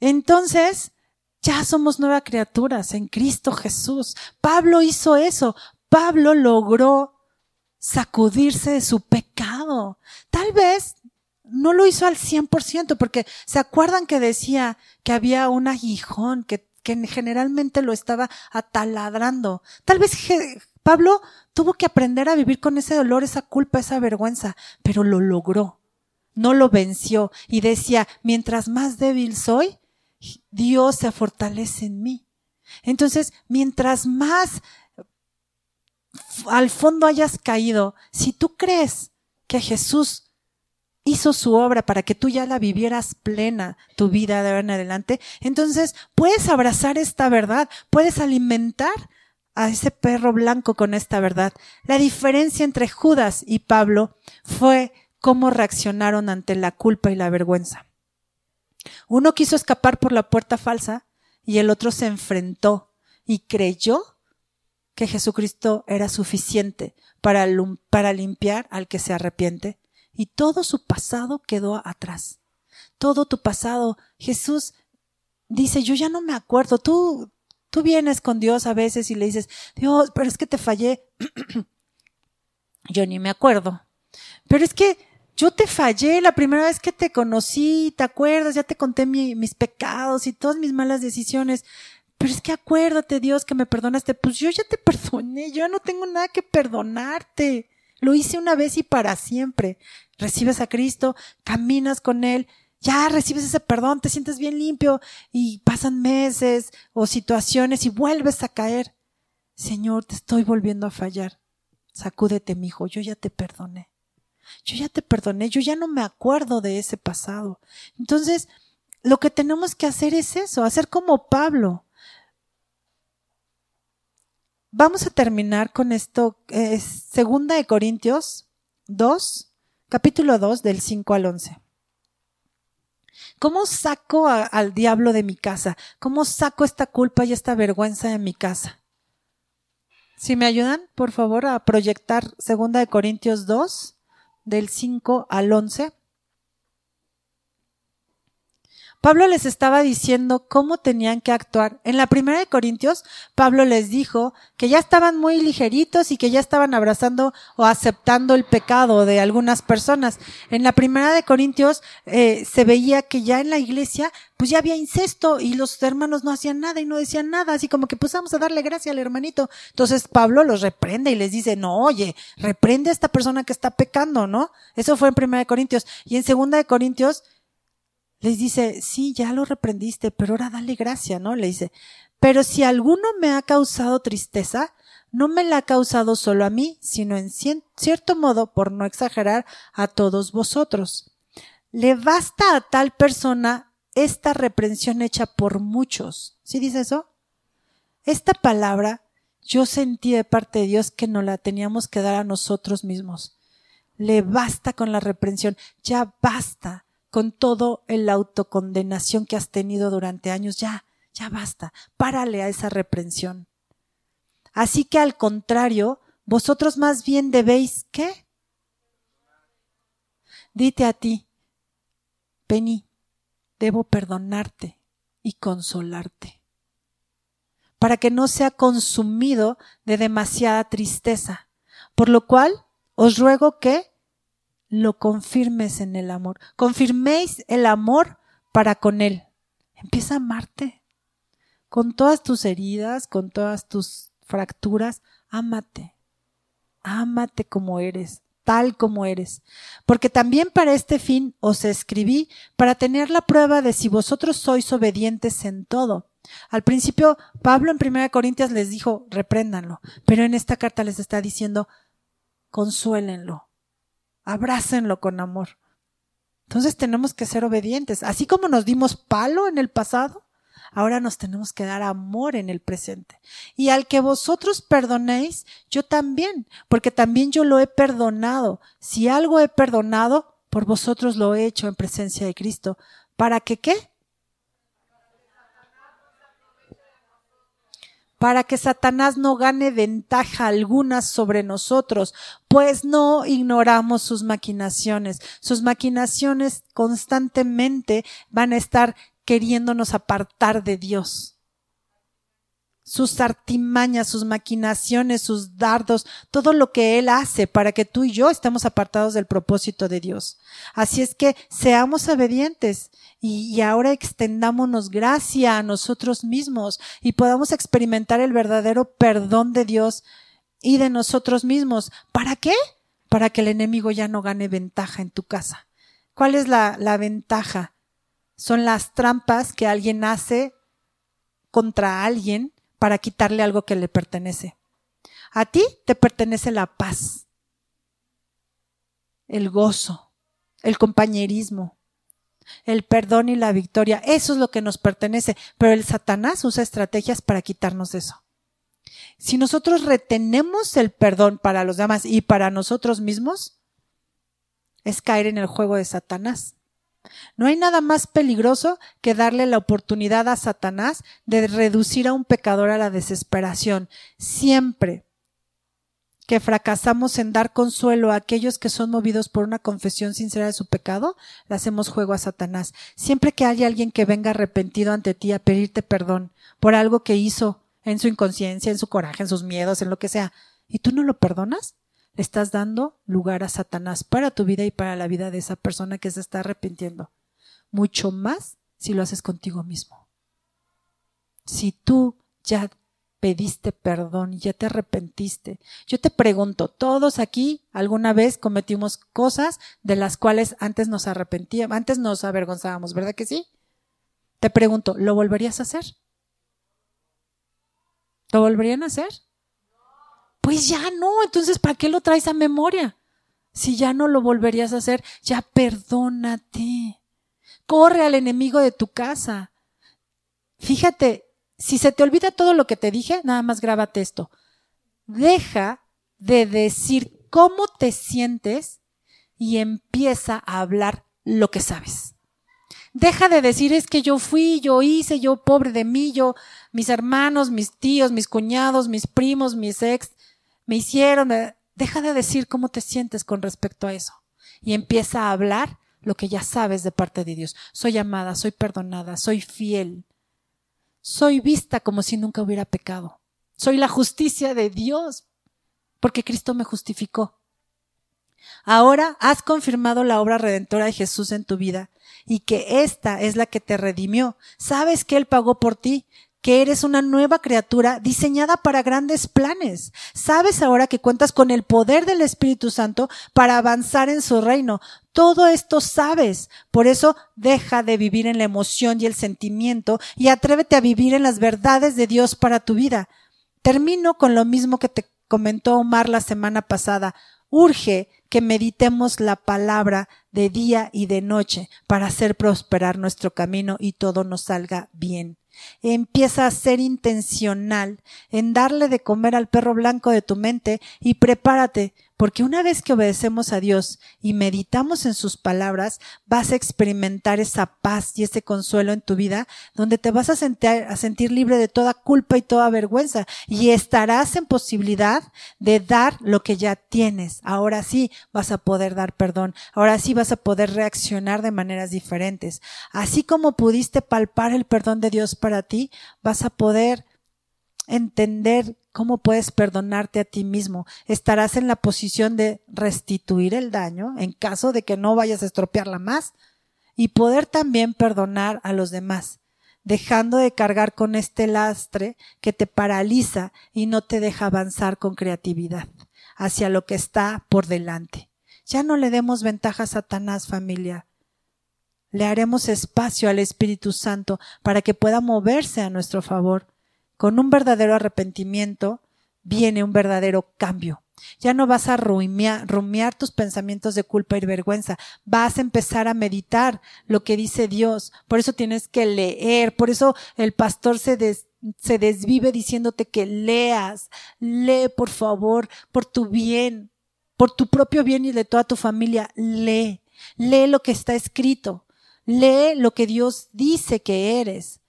Entonces, ya somos nuevas criaturas en Cristo Jesús. Pablo hizo eso. Pablo logró sacudirse de su pecado. Tal vez no lo hizo al 100%, porque se acuerdan que decía que había un aguijón que, que generalmente lo estaba ataladrando. Tal vez Pablo tuvo que aprender a vivir con ese dolor, esa culpa, esa vergüenza, pero lo logró. No lo venció y decía, mientras más débil soy, Dios se fortalece en mí. Entonces, mientras más al fondo hayas caído, si tú crees que Jesús hizo su obra para que tú ya la vivieras plena, tu vida de ahora en adelante, entonces puedes abrazar esta verdad, puedes alimentar a ese perro blanco con esta verdad. La diferencia entre Judas y Pablo fue cómo reaccionaron ante la culpa y la vergüenza. Uno quiso escapar por la puerta falsa y el otro se enfrentó y creyó que Jesucristo era suficiente para, para limpiar al que se arrepiente y todo su pasado quedó atrás. Todo tu pasado, Jesús dice, yo ya no me acuerdo, tú, tú vienes con Dios a veces y le dices, Dios, pero es que te fallé. yo ni me acuerdo. Pero es que yo te fallé la primera vez que te conocí, ¿te acuerdas? Ya te conté mis pecados y todas mis malas decisiones pero es que acuérdate, Dios, que me perdonaste. Pues yo ya te perdoné, yo no tengo nada que perdonarte. Lo hice una vez y para siempre. Recibes a Cristo, caminas con Él, ya recibes ese perdón, te sientes bien limpio y pasan meses o situaciones y vuelves a caer. Señor, te estoy volviendo a fallar. Sacúdete, mi hijo, yo ya te perdoné. Yo ya te perdoné, yo ya no me acuerdo de ese pasado. Entonces, lo que tenemos que hacer es eso, hacer como Pablo. Vamos a terminar con esto. segunda de Corintios 2, capítulo 2, del 5 al 11. ¿Cómo saco al diablo de mi casa? ¿Cómo saco esta culpa y esta vergüenza de mi casa? Si me ayudan, por favor, a proyectar segunda de Corintios 2, del 5 al 11. Pablo les estaba diciendo cómo tenían que actuar. En la primera de Corintios, Pablo les dijo que ya estaban muy ligeritos y que ya estaban abrazando o aceptando el pecado de algunas personas. En la primera de Corintios eh, se veía que ya en la iglesia pues ya había incesto y los hermanos no hacían nada y no decían nada, así como que pues vamos a darle gracia al hermanito. Entonces Pablo los reprende y les dice, no, oye, reprende a esta persona que está pecando, ¿no? Eso fue en primera de Corintios. Y en segunda de Corintios, les dice, sí, ya lo reprendiste, pero ahora dale gracia, ¿no? Le dice, pero si alguno me ha causado tristeza, no me la ha causado solo a mí, sino en cierto modo, por no exagerar, a todos vosotros. Le basta a tal persona esta reprensión hecha por muchos. ¿Sí dice eso? Esta palabra yo sentí de parte de Dios que no la teníamos que dar a nosotros mismos. Le basta con la reprensión, ya basta con todo el autocondenación que has tenido durante años, ya, ya basta, párale a esa reprensión. Así que al contrario, vosotros más bien debéis, ¿qué? Dite a ti, Penny, debo perdonarte y consolarte, para que no sea consumido de demasiada tristeza, por lo cual os ruego que lo confirmes en el amor. Confirméis el amor para con Él. Empieza a amarte. Con todas tus heridas, con todas tus fracturas, ámate. Ámate como eres, tal como eres. Porque también para este fin os escribí, para tener la prueba de si vosotros sois obedientes en todo. Al principio, Pablo en 1 Corintias les dijo, repréndanlo, pero en esta carta les está diciendo, consuélenlo, abrácenlo con amor. Entonces tenemos que ser obedientes. Así como nos dimos palo en el pasado, ahora nos tenemos que dar amor en el presente. Y al que vosotros perdonéis, yo también, porque también yo lo he perdonado. Si algo he perdonado, por vosotros lo he hecho en presencia de Cristo. ¿Para que qué? Para que Satanás no gane ventaja alguna sobre nosotros, pues no ignoramos sus maquinaciones. Sus maquinaciones constantemente van a estar queriéndonos apartar de Dios sus artimañas, sus maquinaciones, sus dardos, todo lo que Él hace para que tú y yo estemos apartados del propósito de Dios. Así es que seamos obedientes y, ahora extendámonos gracia a nosotros mismos y podamos experimentar el verdadero perdón de Dios y de nosotros mismos. ¿Para qué? Para que el enemigo ya no gane ventaja en tu casa. ¿Cuál es la, ventaja? Son las trampas que alguien hace contra alguien para quitarle algo que le pertenece. A ti te pertenece la paz, el gozo, el compañerismo, el perdón y la victoria. Eso es lo que nos pertenece. Pero el Satanás usa estrategias para quitarnos eso. Si nosotros retenemos el perdón para los demás y para nosotros mismos, es caer en el juego de Satanás. No hay nada más peligroso que darle la oportunidad a Satanás de reducir a un pecador a la desesperación. Siempre que fracasamos en dar consuelo a aquellos que son movidos por una confesión sincera de su pecado, le hacemos juego a Satanás. Siempre que haya alguien que venga arrepentido ante ti a pedirte perdón por algo que hizo en su inconsciencia, en su coraje, en sus miedos, en lo que sea, y tú no lo perdonas, estás dando lugar a Satanás para tu vida y para la vida de esa persona que se está arrepintiendo. Mucho más si lo haces contigo mismo. Si tú ya pediste perdón y ya te arrepentiste. Yo te pregunto, todos aquí alguna vez cometimos cosas de las cuales antes nos arrepentíamos, antes nos avergonzábamos, ¿verdad que sí? Te pregunto, ¿lo volverías a hacer? ¿Lo volverían a hacer? Pues ya no, entonces ¿para qué lo traes a memoria? Si ya no lo volverías a hacer, ya perdónate. Corre al enemigo de tu casa. Fíjate, si se te olvida todo lo que te dije, nada más grábate esto. Deja de decir cómo te sientes y empieza a hablar lo que sabes. Deja de decir es que yo fui, yo hice, yo pobre de mí, yo, mis hermanos, mis tíos, mis cuñados, mis primos, mis ex me hicieron, deja de decir cómo te sientes con respecto a eso y empieza a hablar lo que ya sabes de parte de Dios. Soy amada, soy perdonada, soy fiel. Soy vista como si nunca hubiera pecado. Soy la justicia de Dios porque Cristo me justificó. Ahora has confirmado la obra redentora de Jesús en tu vida y que esta es la que te redimió. Sabes que Él pagó por ti, que eres una nueva criatura diseñada para grandes planes. Sabes ahora que cuentas con el poder del Espíritu Santo para avanzar en su reino. Todo esto sabes. Por eso deja de vivir en la emoción y el sentimiento y atrévete a vivir en las verdades de Dios para tu vida. Termino con lo mismo que te comentó Omar la semana pasada. Urge que meditemos la palabra de día y de noche para hacer prosperar nuestro camino y todo nos salga bien. Empieza a ser intencional en darle de comer al perro blanco de tu mente y prepárate porque una vez que obedecemos a Dios y meditamos en sus palabras, vas a experimentar esa paz y ese consuelo en tu vida, donde te vas a sentir, libre de toda culpa y toda vergüenza y estarás en posibilidad de dar lo que ya tienes. Ahora sí vas a poder dar perdón, ahora sí vas a poder reaccionar de maneras diferentes. Así como pudiste palpar el perdón de Dios para ti, vas a poder entender cómo puedes perdonarte a ti mismo. Estarás en la posición de restituir el daño en caso de que no vayas a estropearla más y poder también perdonar a los demás, dejando de cargar con este lastre que te paraliza y no te deja avanzar con creatividad hacia lo que está por delante. Ya no le demos ventaja a Satanás, familia. Le haremos espacio al Espíritu Santo para que pueda moverse a nuestro favor con un verdadero arrepentimiento viene un verdadero cambio. Ya no vas a rumiar, tus pensamientos de culpa y vergüenza. Vas a empezar a meditar lo que dice Dios. Por eso tienes que leer. Por eso el pastor se, se desvive diciéndote que leas. Lee, por favor, por tu bien, por tu propio bien y de toda tu familia. Lee. Lee lo que está escrito. Lee lo que Dios dice que eres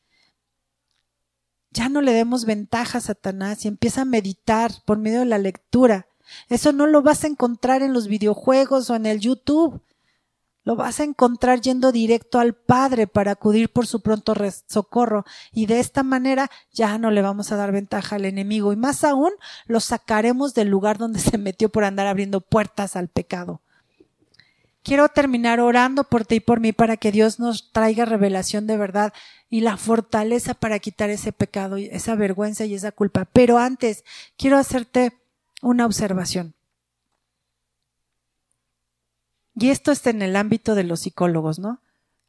ya no le demos ventaja a Satanás y empieza a meditar por medio de la lectura. Eso no lo vas a encontrar en los videojuegos o en el YouTube. Lo vas a encontrar yendo directo al Padre para acudir por su pronto socorro. Y de esta manera ya no le vamos a dar ventaja al enemigo. Y más aún, lo sacaremos del lugar donde se metió por andar abriendo puertas al pecado. Quiero terminar orando por ti y por mí para que Dios nos traiga revelación de verdad y la fortaleza para quitar ese pecado, esa vergüenza y esa culpa. Pero antes, quiero hacerte una observación. Y esto está en el ámbito de los psicólogos, ¿no?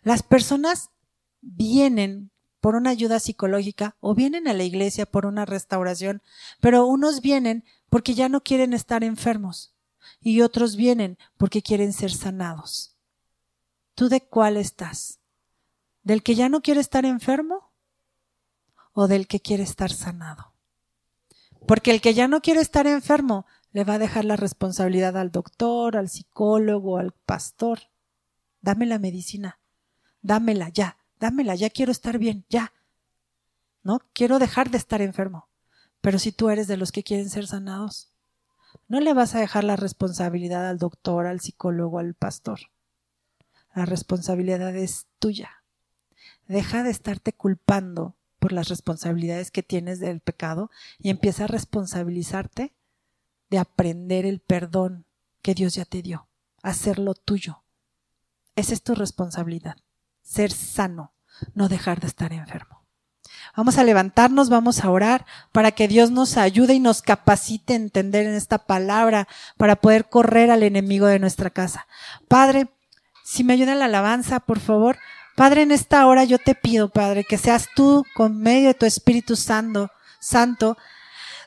Las personas vienen por una ayuda psicológica o vienen a la iglesia por una restauración, pero unos vienen porque ya no quieren estar enfermos y otros vienen porque quieren ser sanados. ¿Tú de cuál estás? ¿Del que ya no quiere estar enfermo o del que quiere estar sanado? Porque el que ya no quiere estar enfermo le va a dejar la responsabilidad al doctor, al psicólogo, al pastor. Dame la medicina, dámela ya, dámela, ya quiero estar bien, ya. ¿No? Quiero dejar de estar enfermo. Pero si tú eres de los que quieren ser sanados, no le vas a dejar la responsabilidad al doctor, al psicólogo, al pastor. La responsabilidad es tuya. Deja de estarte culpando por las responsabilidades que tienes del pecado y empieza a responsabilizarte de aprender el perdón que Dios ya te dio, hacerlo tuyo. Esa es tu responsabilidad, ser sano, no dejar de estar enfermo. Vamos a levantarnos, vamos a orar para que Dios nos ayude y nos capacite a entender en esta palabra para poder correr al enemigo de nuestra casa. Padre, si me ayuda la alabanza, por favor. Padre, en esta hora yo te pido, Padre, que seas tú con medio de tu Espíritu Santo, Santo,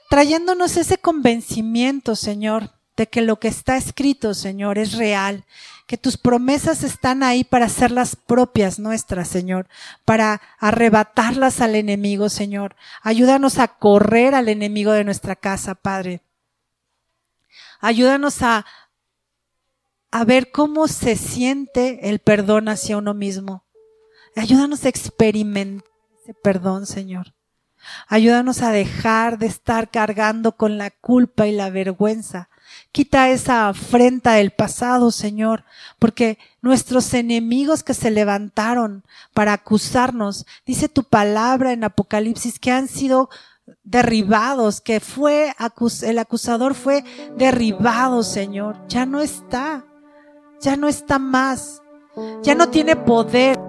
trayéndonos ese convencimiento, Señor, de que lo que está escrito, Señor, es real, que tus promesas están ahí para hacerlas propias nuestras, Señor, para arrebatarlas al enemigo, Señor. Ayúdanos a correr al enemigo de nuestra casa, Padre. Ayúdanos a, a ver cómo se siente el perdón hacia uno mismo. Ayúdanos a experimentar ese perdón, Señor. Ayúdanos a dejar de estar cargando con la culpa y la vergüenza Quita esa afrenta del pasado, Señor, porque nuestros enemigos que se levantaron para acusarnos, dice tu palabra en Apocalipsis, que han sido derribados, que fue, el acusador fue derribado, Señor. Ya no está, ya no está más, ya no tiene poder,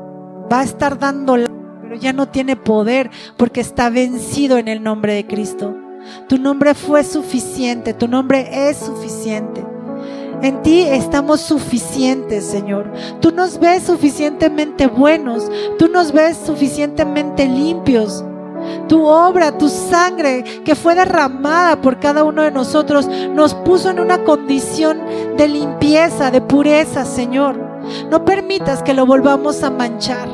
va a estar dando, pero ya no tiene poder porque está vencido en el nombre de Cristo. Tu nombre fue suficiente, tu nombre es suficiente. En ti estamos suficientes, Señor. Tú nos ves suficientemente buenos, tú nos ves suficientemente limpios tu obra, tu sangre que fue derramada por cada uno de nosotros, nos puso en una condición de limpieza, de pureza, Señor. No permitas que lo volvamos a manchar.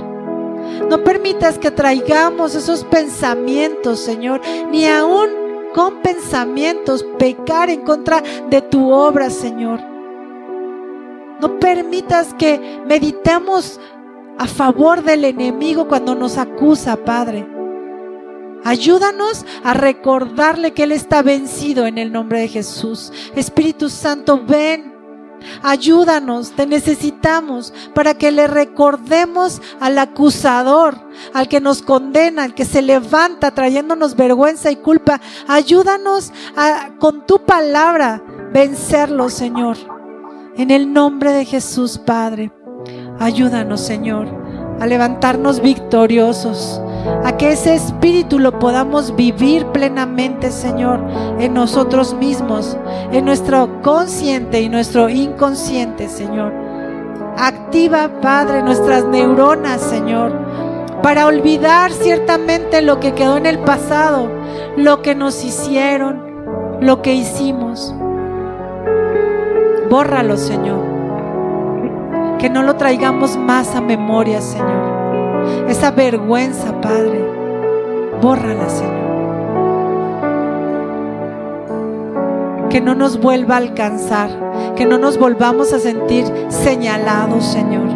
No permitas que traigamos esos pensamientos, Señor, ni aún con pensamientos pecar en contra de tu obra, Señor. No permitas que meditemos a favor del enemigo cuando nos acusa, Padre. Ayúdanos a recordarle que Él está vencido en el nombre de Jesús. Espíritu Santo, ven. Ayúdanos, te necesitamos para que le recordemos al acusador, al que nos condena, al que se levanta trayéndonos vergüenza y culpa. Ayúdanos a, con tu palabra vencerlo, Señor. En el nombre de Jesús, Padre. Ayúdanos, Señor, a levantarnos victoriosos a que ese espíritu lo podamos vivir plenamente, Señor, en nosotros mismos, en nuestro consciente y nuestro inconsciente, Señor. Activa, Padre, nuestras neuronas, Señor, para olvidar ciertamente lo que quedó en el pasado, lo que nos hicieron, lo que hicimos. Bórralo, Señor. Que no lo traigamos más a memoria, Señor esa vergüenza, Padre, bórrala, Señor. Que no nos vuelva a alcanzar, que no nos volvamos a sentir señalados, Señor.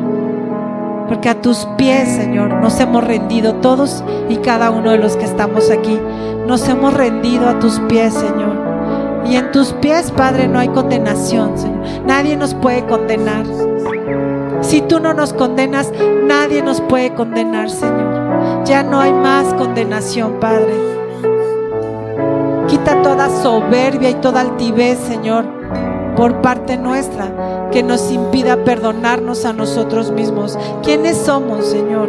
Porque a tus pies, Señor, nos hemos rendido todos y cada uno de los que estamos aquí. Nos hemos rendido a tus pies, Señor. Y en tus pies, Padre, no hay condenación, Señor. Nadie nos puede condenar. Si tú no nos condenas, nadie nos puede condenar, Señor. Ya no hay más condenación, Padre. Quita toda soberbia y toda altivez, Señor, por parte nuestra, que nos impida perdonarnos a nosotros mismos. ¿Quiénes somos, Señor?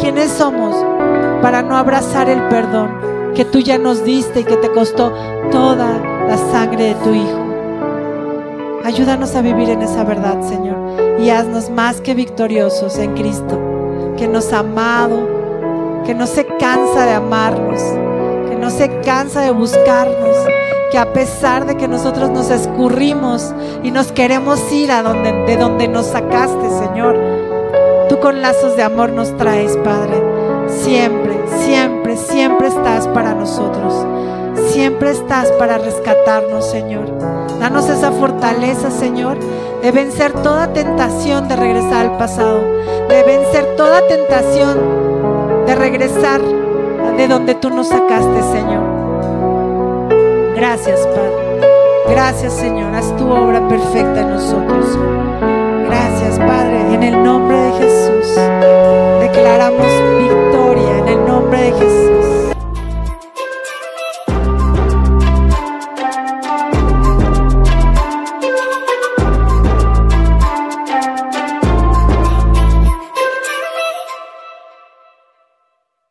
¿Quiénes somos para no abrazar el perdón que tú ya nos diste y que te costó toda la sangre de tu Hijo? Ayúdanos a vivir en esa verdad, Señor y haznos más que victoriosos en Cristo, que nos ha amado, que no se cansa de amarnos, que no se cansa de buscarnos, que a pesar de que nosotros nos escurrimos y nos queremos ir a donde, de donde nos sacaste, Señor, tú con lazos de amor nos traes, Padre. Siempre, siempre, siempre estás para nosotros. Siempre estás para rescatarnos, Señor. Danos esa fortaleza, Señor, de vencer toda tentación de regresar al pasado, de vencer toda tentación de regresar de donde tú nos sacaste, Señor. Gracias, Padre. Gracias, Señor. Haz tu obra perfecta en nosotros. Gracias, Padre. En el nombre de Jesús declaramos